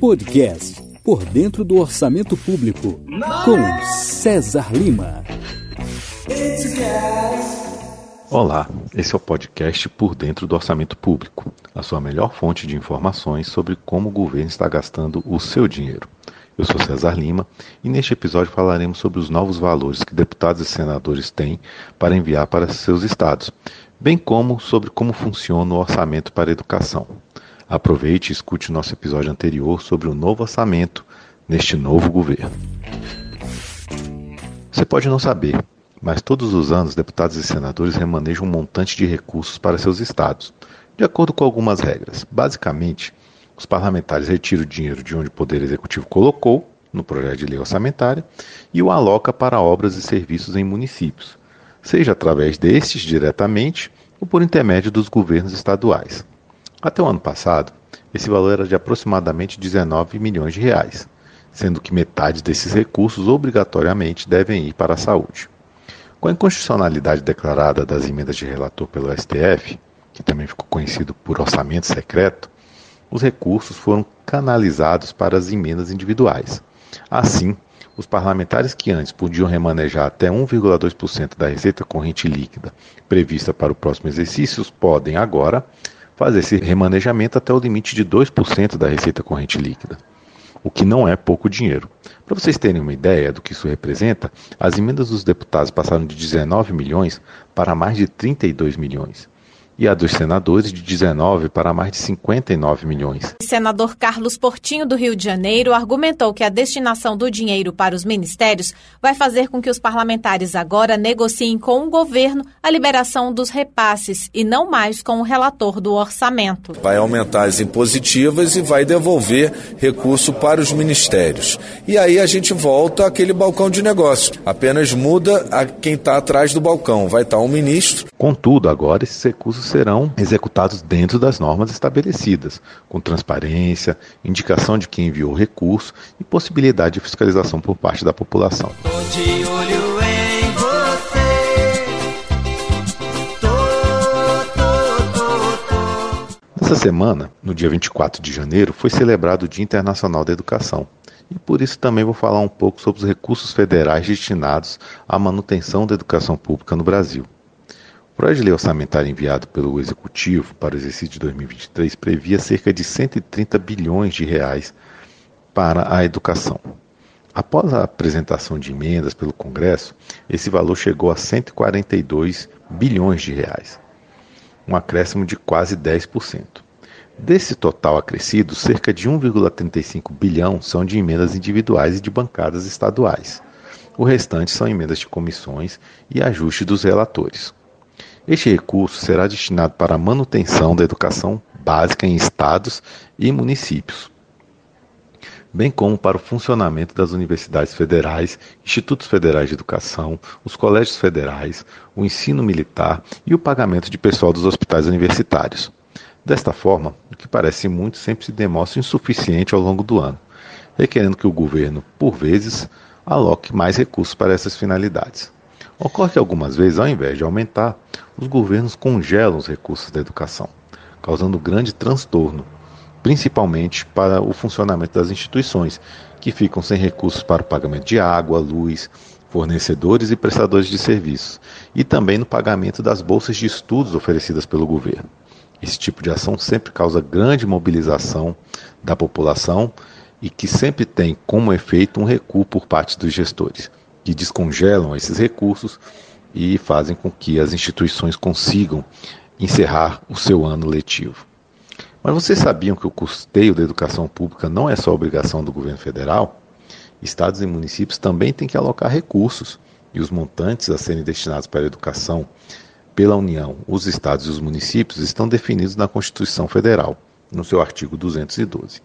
Podcast Por Dentro do Orçamento Público, com César Lima. Olá, esse é o podcast Por Dentro do Orçamento Público, a sua melhor fonte de informações sobre como o governo está gastando o seu dinheiro. Eu sou César Lima e neste episódio falaremos sobre os novos valores que deputados e senadores têm para enviar para seus estados, bem como sobre como funciona o orçamento para educação. Aproveite e escute o nosso episódio anterior sobre o novo orçamento neste novo governo. Você pode não saber, mas todos os anos deputados e senadores remanejam um montante de recursos para seus estados, de acordo com algumas regras. Basicamente, os parlamentares retiram o dinheiro de onde o Poder Executivo colocou, no projeto de lei orçamentária, e o aloca para obras e serviços em municípios, seja através destes diretamente ou por intermédio dos governos estaduais. Até o ano passado, esse valor era de aproximadamente 19 milhões de reais, sendo que metade desses recursos obrigatoriamente devem ir para a saúde. Com a inconstitucionalidade declarada das emendas de relator pelo STF, que também ficou conhecido por orçamento secreto, os recursos foram canalizados para as emendas individuais. Assim, os parlamentares que antes podiam remanejar até 1,2% da receita corrente líquida prevista para o próximo exercício podem agora fazer esse remanejamento até o limite de 2% da receita corrente líquida, o que não é pouco dinheiro. Para vocês terem uma ideia do que isso representa, as emendas dos deputados passaram de 19 milhões para mais de 32 milhões e a dos senadores de 19 para mais de 59 milhões. O senador Carlos Portinho do Rio de Janeiro argumentou que a destinação do dinheiro para os ministérios vai fazer com que os parlamentares agora negociem com o governo a liberação dos repasses e não mais com o relator do orçamento. Vai aumentar as impositivas e vai devolver recurso para os ministérios. E aí a gente volta àquele balcão de negócio. Apenas muda a quem está atrás do balcão. Vai estar um ministro. Contudo, agora esses recursos serão executados dentro das normas estabelecidas, com transparência, indicação de quem enviou o recurso e possibilidade de fiscalização por parte da população. Nessa semana, no dia 24 de janeiro, foi celebrado o Dia Internacional da Educação. E por isso também vou falar um pouco sobre os recursos federais destinados à manutenção da educação pública no Brasil. Projeto de lei enviado pelo Executivo para o exercício de 2023 previa cerca de 130 bilhões de reais para a educação. Após a apresentação de emendas pelo Congresso, esse valor chegou a 142 bilhões de reais, um acréscimo de quase 10%. Desse total acrescido, cerca de 1,35 bilhão são de emendas individuais e de bancadas estaduais. O restante são emendas de comissões e ajuste dos relatores. Este recurso será destinado para a manutenção da educação básica em estados e municípios, bem como para o funcionamento das universidades federais, institutos federais de educação, os colégios federais, o ensino militar e o pagamento de pessoal dos hospitais universitários. Desta forma, o que parece muito sempre se demonstra insuficiente ao longo do ano, requerendo que o governo, por vezes, aloque mais recursos para essas finalidades. Ocorre que algumas vezes, ao invés de aumentar, os governos congelam os recursos da educação, causando grande transtorno, principalmente para o funcionamento das instituições, que ficam sem recursos para o pagamento de água, luz, fornecedores e prestadores de serviços, e também no pagamento das bolsas de estudos oferecidas pelo governo. Esse tipo de ação sempre causa grande mobilização da população e que sempre tem como efeito um recuo por parte dos gestores que descongelam esses recursos e fazem com que as instituições consigam encerrar o seu ano letivo. Mas vocês sabiam que o custeio da educação pública não é só obrigação do governo federal? Estados e municípios também têm que alocar recursos e os montantes a serem destinados para a educação pela União, os estados e os municípios estão definidos na Constituição Federal, no seu artigo 212.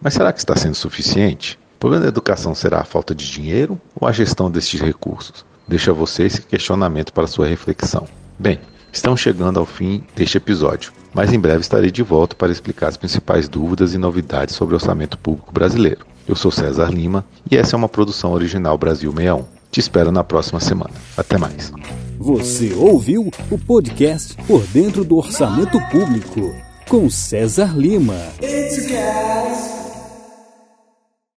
Mas será que está sendo suficiente? O problema da educação será a falta de dinheiro ou a gestão destes recursos? Deixa você esse questionamento para sua reflexão. Bem, estamos chegando ao fim deste episódio, mas em breve estarei de volta para explicar as principais dúvidas e novidades sobre o orçamento público brasileiro. Eu sou César Lima e essa é uma produção original Brasil 61. Te espero na próxima semana. Até mais. Você ouviu o podcast Por Dentro do Orçamento Público com César Lima.